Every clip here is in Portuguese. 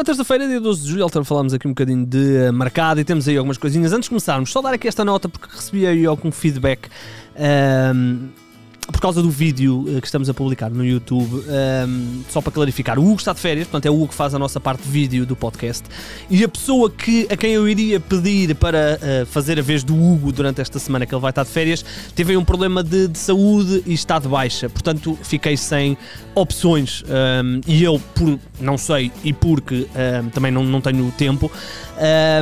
Na terça-feira, dia 12 de julho, Alter, falámos aqui um bocadinho de uh, mercado e temos aí algumas coisinhas. Antes de começarmos, só dar aqui esta nota porque recebi aí algum feedback. Um, por causa do vídeo eh, que estamos a publicar no YouTube, um, ehm, só para clarificar, o Hugo está de férias, portanto é o Hugo que faz a nossa parte de vídeo do podcast, e a pessoa que, a quem eu iria pedir para uh, fazer a vez do Hugo durante esta semana que ele vai estar de férias, teve aí um problema de, de saúde e está de baixa, portanto fiquei sem opções, um, ehm, e eu, por não sei, e porque um, ehm, também não, não tenho tempo,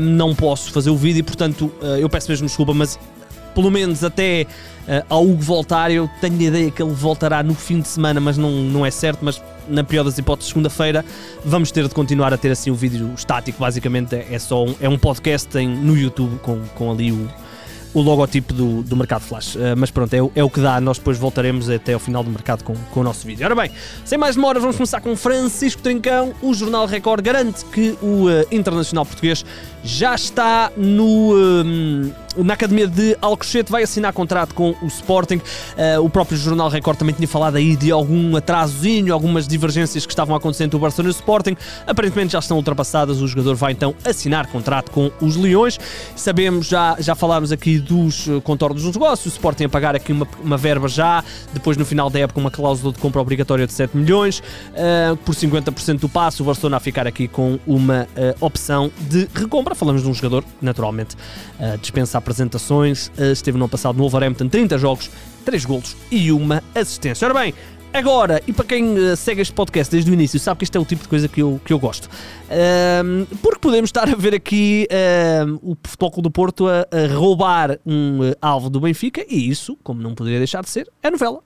não posso fazer o vídeo, e portanto uh, eu peço mesmo desculpa, mas pelo menos até uh, ao Hugo voltar. Eu tenho a ideia que ele voltará no fim de semana, mas não, não é certo. Mas na pior das hipóteses, segunda-feira, vamos ter de continuar a ter assim o um vídeo estático. Basicamente é só um, é um podcast em, no YouTube com, com ali o o logotipo do, do Mercado Flash. Uh, mas pronto, é, é, o que dá. Nós depois voltaremos até ao final do mercado com, com o nosso vídeo. Ora bem, sem mais demora, vamos começar com Francisco Trincão. O Jornal Record garante que o uh, Internacional Português já está no, uh, na Academia de Alcochete, vai assinar contrato com o Sporting. o próprio Jornal Record também tinha falado aí de algum atrasozinho, algumas divergências que estavam acontecendo o Barcelona e o Sporting. Aparentemente já estão ultrapassadas. O jogador vai então assinar contrato com os Leões. Sabemos, já, já falámos aqui dos eh, contornos dos negócios, o Sporting a pagar aqui uma, uma verba já, depois no final da época uma cláusula de compra obrigatória de 7 milhões, uh, por 50% do passo, o Barcelona a ficar aqui com uma uh, opção de recompra. Falamos de um jogador naturalmente uh, dispensa apresentações, esteve no ano passado no Wolverhampton, 30 jogos, 3 golos e uma assistência. Ora bem, Agora, e para quem uh, segue este podcast desde o início, sabe que isto é o tipo de coisa que eu, que eu gosto. Um, porque podemos estar a ver aqui um, o Futebol do Porto a, a roubar um uh, alvo do Benfica, e isso, como não poderia deixar de ser, é novela.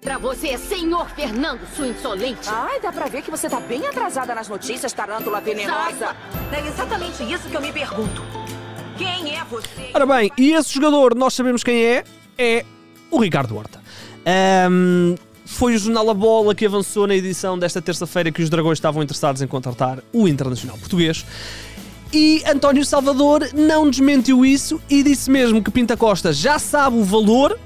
Pra você, senhor Fernando, sua insolente. Ai, dá pra ver que você tá bem atrasada nas notícias, tarântula venenosa. É exatamente isso que eu me pergunto. Quem é você? Ora bem, e esse jogador, nós sabemos quem é, é o Ricardo Horta. Um, foi o jornal A Bola que avançou na edição desta terça-feira que os Dragões estavam interessados em contratar o Internacional Português. E António Salvador não desmentiu isso e disse mesmo que Pinta Costa já sabe o valor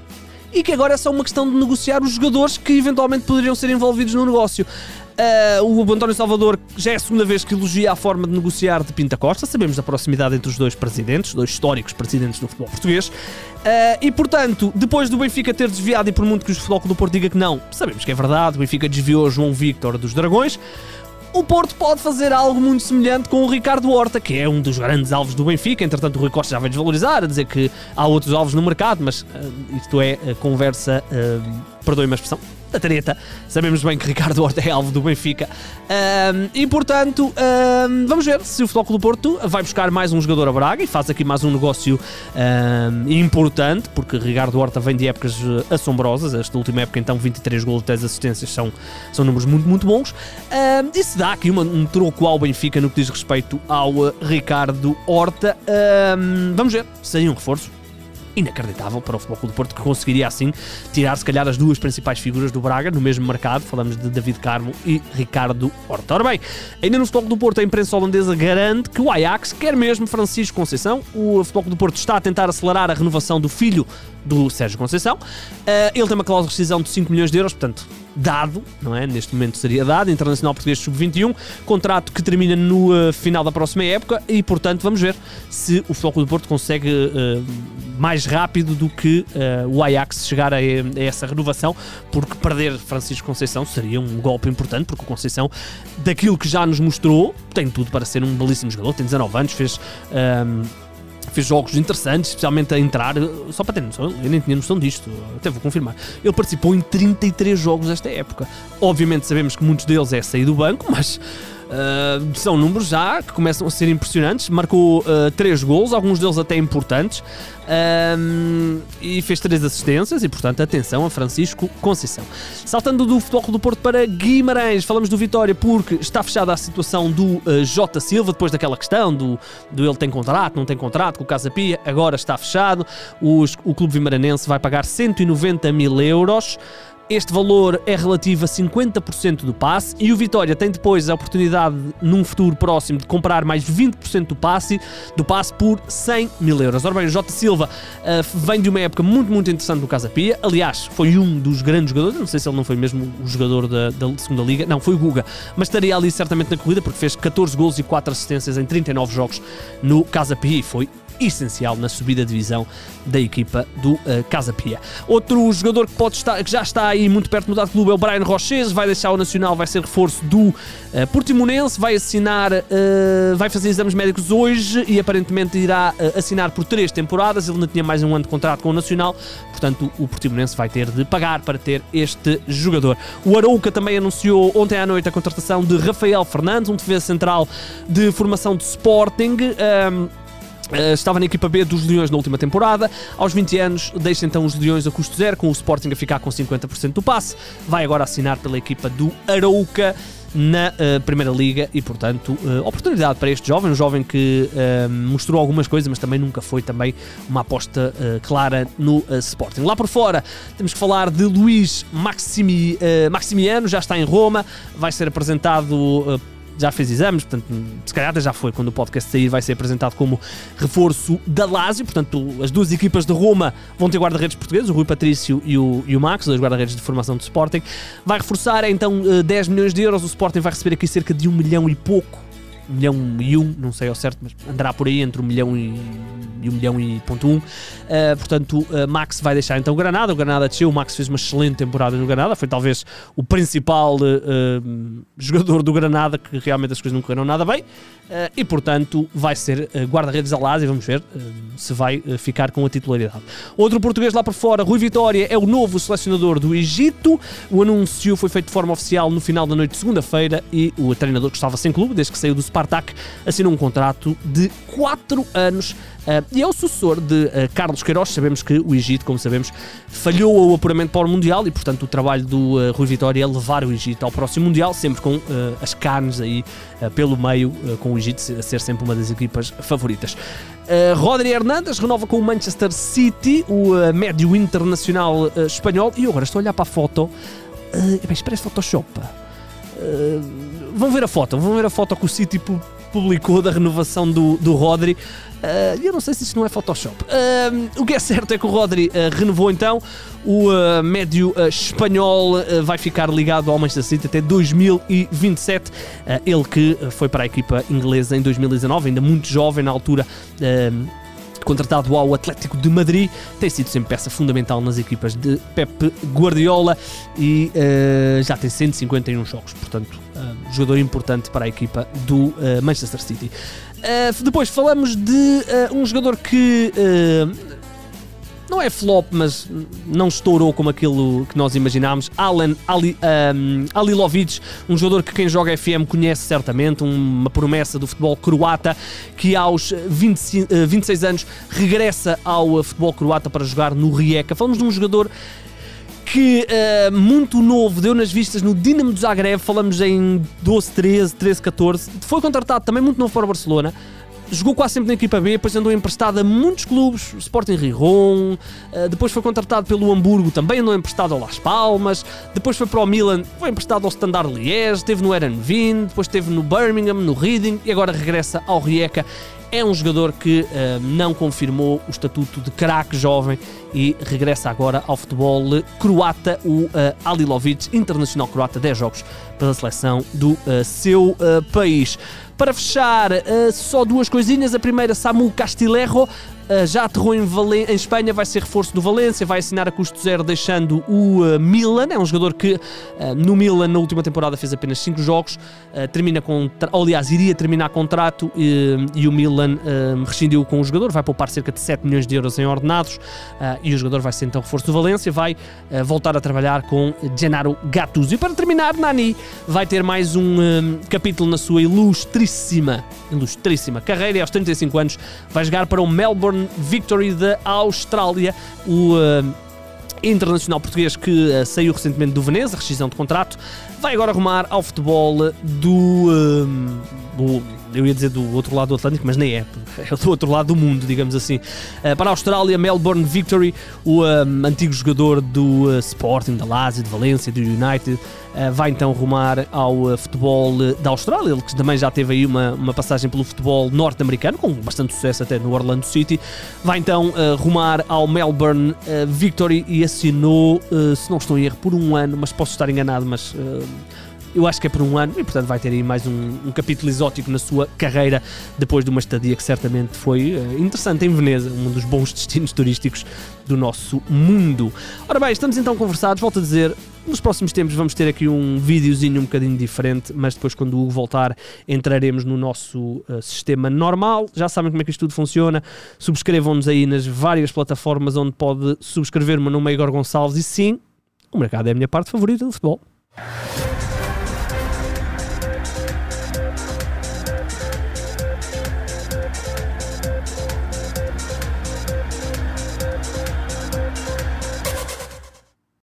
e que agora é só uma questão de negociar os jogadores que eventualmente poderiam ser envolvidos no negócio. Uh, o António Salvador já é a segunda vez que elogia a forma de negociar de Pinta Costa. Sabemos da proximidade entre os dois presidentes, dois históricos presidentes do futebol português. Uh, e portanto, depois do Benfica ter desviado, e por muito que o Futebol do Porto diga que não, sabemos que é verdade, o Benfica desviou João Victor dos Dragões. O Porto pode fazer algo muito semelhante com o Ricardo Horta, que é um dos grandes alvos do Benfica. Entretanto, o Rui Costa já vai desvalorizar, a dizer que há outros alvos no mercado, mas uh, isto é uh, conversa, uh, perdoe-me a expressão, da treta. Sabemos bem que Ricardo Horta é alvo do Benfica. Um, e portanto, um, vamos ver se o Futebol do Porto vai buscar mais um jogador a Braga e faz aqui mais um negócio um, importante, porque Ricardo Horta vem de épocas eh, assombrosas. Esta última época, então, 23 gols e 10 assistências são, são números muito, muito bons. e se dá aqui uma, um troco ao Benfica no que diz respeito ao eh, Ricardo Horta. vamos ver se aí um reforço inacreditável para o Futebol do Porto, que conseguiria assim tirar, se calhar, as duas principais figuras do Braga no mesmo mercado. Falamos de David Carmo e Ricardo Horta. Ora bem, ainda no Futebol do Porto, a imprensa holandesa garante que o Ajax quer mesmo Francisco Conceição. O Futebol do Porto está a tentar acelerar a renovação do filho do Sérgio Conceição. Uh, ele tem uma cláusula de rescisão de 5 milhões de euros, portanto, dado, não é? Neste momento seria dado, Internacional Português Sub-21, contrato que termina no uh, final da próxima época e, portanto, vamos ver se o Futebol do Porto consegue uh, mais rápido do que uh, o Ajax chegar a, a, essa renovação, porque perder Francisco Conceição seria um golpe importante, porque o Conceição, daquilo que já nos mostrou, tem tudo para ser um belíssimo jogador, tem 19 anos, fez fez jogos interessantes, especialmente a entrar, só para ter noção, eu nem tinha noção disto, até vou confirmar. Ele participou em 33 jogos desta época. Obviamente sabemos que muitos deles é sair do banco, mas Uh, são números já que começam a ser impressionantes. Marcou uh, três gols, alguns deles até importantes, uh, e fez três assistências. E portanto, atenção a Francisco Conceição. Saltando do Futebol do Porto para Guimarães, falamos do Vitória porque está fechada a situação do uh, Jota Silva depois daquela questão do, do ele tem contrato, não tem contrato com o Casa Pia. Agora está fechado. Os, o Clube Vimaranense vai pagar 190 mil euros Este valor é relativo a 50% do passe e o Vitória tem depois a oportunidade, num futuro próximo, de comprar mais 20% do passe, do passe por 100 mil euros. Ora bem, o Jota Silva uh, vem de uma época muito, muito interessante no Casa Pia. Aliás, foi um dos grandes jogadores. Não sei se ele não foi mesmo o jogador da, da segunda Liga. Não, foi o Guga. Mas estaria ali certamente na corrida porque fez 14 gols e 4 assistências em 39 jogos no Casa Pia e foi essencial na subida de divisão da equipa do uh, Casa Pia. Outro jogador que, pode estar, que já está aí muito perto de mudar de clube é o Brian Roches, vai deixar o Nacional, vai ser reforço do uh, Portimonense, vai assinar, uh, vai fazer exames médicos hoje e aparentemente irá uh, assinar por três temporadas, ele ainda tinha mais um ano de contrato com o Nacional, portanto o Portimonense vai ter de pagar para ter este jogador. O Arouca também anunciou ontem à noite a contratação de Rafael Fernandes, um defesa central de formação de Sporting. Um, Uh, estava na equipa B dos Leões na última temporada. Aos 20 anos, deixa então os Leões a custo zero, com o Sporting a ficar com 50% do passe. Vai agora assinar pela equipa do Arouca na uh, Primeira Liga e, portanto, uh, oportunidade para este jovem, um jovem que mostrou algumas coisas, mas também nunca foi também uma aposta clara no Sporting. Lá por fora, temos que falar de Luís Maximi, Maximiano, já está em Roma, vai ser apresentado já fez exames, portanto, se calhar já foi. Quando o podcast sair, vai ser apresentado como reforço da Lazio. Portanto, as duas equipas de Roma vão ter guarda-redes portugueses, o Rui Patrício e o, e o Max, dois guarda-redes de formação de Sporting. Vai reforçar então 10 eh, milhões de euros. O Sporting vai receber aqui cerca de um milhão e pouco. Um milhão e um, não sei ao certo, mas andará por aí entre um milhão e e 1 milhão e ponto 1. Uh, portanto, uh, Max vai deixar então o Granada. O Granada desceu, o Max fez uma excelente temporada no Granada, foi talvez o principal uh, jogador do Granada, que realmente as coisas não correram nada bem. e portanto, vai ser guarda-redes a e vamos ver se vai ficar com a titularidade. Outro português lá por fora, Rui Vitória, é o novo selecionador do Egito. O anúncio foi feito de forma oficial no final da noite de segunda-feira e o treinador que estava sem clube, desde que saiu do Spartak, assinou um contrato de 4 anos Uh, e é o sucessor de uh, Carlos Queiroz. Sabemos que o Egito, como sabemos, falhou o apuramento para o Mundial e, portanto, o trabalho do uh, Rui Vitória é levar o Egito ao próximo Mundial, sempre com as carnes aí pelo meio, com o Egito a ser sempre uma das equipas favoritas. Uh, Rodri Hernandes renova com o Manchester City, o médio internacional espanhol. E eu agora estou a olhar para a foto. Uh, bem, parece Photoshop. Vão ver a foto, vão ver a foto que o City publicou da renovação do, do Rodri. Uh, eu não sei se isto não é Photoshop. Uh, o que é certo é que o Rodri uh, renovou então. O médio espanhol vai ficar ligado ao Manchester City até 2027. ele que foi para a equipa inglesa em 2019, ainda muito jovem na altura contratado ao Atlético de Madrid, tem sido sempre peça fundamental nas equipas de Pep Guardiola e uh, já tem 151 jogos, portanto, uh, jogador importante para a equipa do uh, Manchester City. depois falamos de um jogador que não é flop, mas não estourou como aquilo que nós imaginámos. Alan Ali, um, Alilovic, um jogador que quem joga FM conhece certamente, uma promessa do futebol croata, que aos 20, 26 eh, anos regressa ao futebol croata para jogar no Rijeka. Falamos de um jogador que uh, muito novo deu nas vistas no Dinamo de Zagreb, falamos em 12, 13, 13, 14. Foi contratado também muito novo para o Barcelona jogou quase sempre na equipa B, depois andou emprestado a muitos clubes, Sporting Rijon, eh, depois foi contratado pelo Hamburgo, também andou emprestado ao Las Palmas, depois foi para o Milan, foi emprestado ao Standard Liège, esteve no Erenvin, depois esteve no Birmingham, no Reading e agora regressa ao Rijeka. É um jogador que uh, não confirmou o estatuto de craque jovem e regressa agora ao futebol croata, o uh, Alilovic, internacional croata, 10 jogos pela seleção do uh, seu país. Para fechar, só duas coisinhas. A primeira, Samu Castilero, Uh, já aterrou em, em, Espanha, vai ser reforço do Valência, vai assinar a custo zero, deixando o uh, Milan. É um jogador que uh, no Milan, na última temporada, fez apenas 5 jogos, termina com, aliás, iria terminar contrato e o Milan rescindiu com o jogador, vai poupar cerca de 7 milhões de euros em ordenados e o jogador vai ser então reforço do Valência, vai voltar a trabalhar com Gennaro Gattuso. E para terminar, Nani vai ter mais um capítulo na sua ilustríssima, ilustríssima carreira e aos 35 anos vai jogar para o Melbourne Victory da Austrália. O uh, internacional português que uh, saiu recentemente do Veneza, rescisão de contrato, vai agora arrumar ao futebol do, uh, do eu ia dizer do outro lado do Atlântico, mas nem é, é do outro lado do mundo, digamos assim. Uh, para a Austrália, Melbourne Victory, o um, antigo jogador do uh, Sporting, da Lazio, de Valência, do United, uh, vai então rumar ao futebol da Austrália, ele que também já teve aí uma, uma passagem pelo futebol norte-americano, com bastante sucesso até no Orlando City, vai então rumar ao Melbourne Victory e assinou, se não estou em erro, por um ano, mas posso estar enganado, mas eu acho que é por um ano e, portanto, vai ter aí mais um, um capítulo exótico na sua carreira depois de uma estadia que certamente foi uh, interessante em Veneza, um dos bons destinos turísticos do nosso mundo. Ora bem, estamos então conversados. Volto a dizer, nos próximos tempos vamos ter aqui um videozinho um bocadinho diferente, mas depois, quando o Hugo voltar, entraremos no nosso uh, sistema normal. Já sabem como é que isto tudo funciona. Subscrevam-nos aí nas várias plataformas onde pode subscrever o meu nome é Igor Gonçalves. E sim, o mercado é a minha parte favorita do futebol.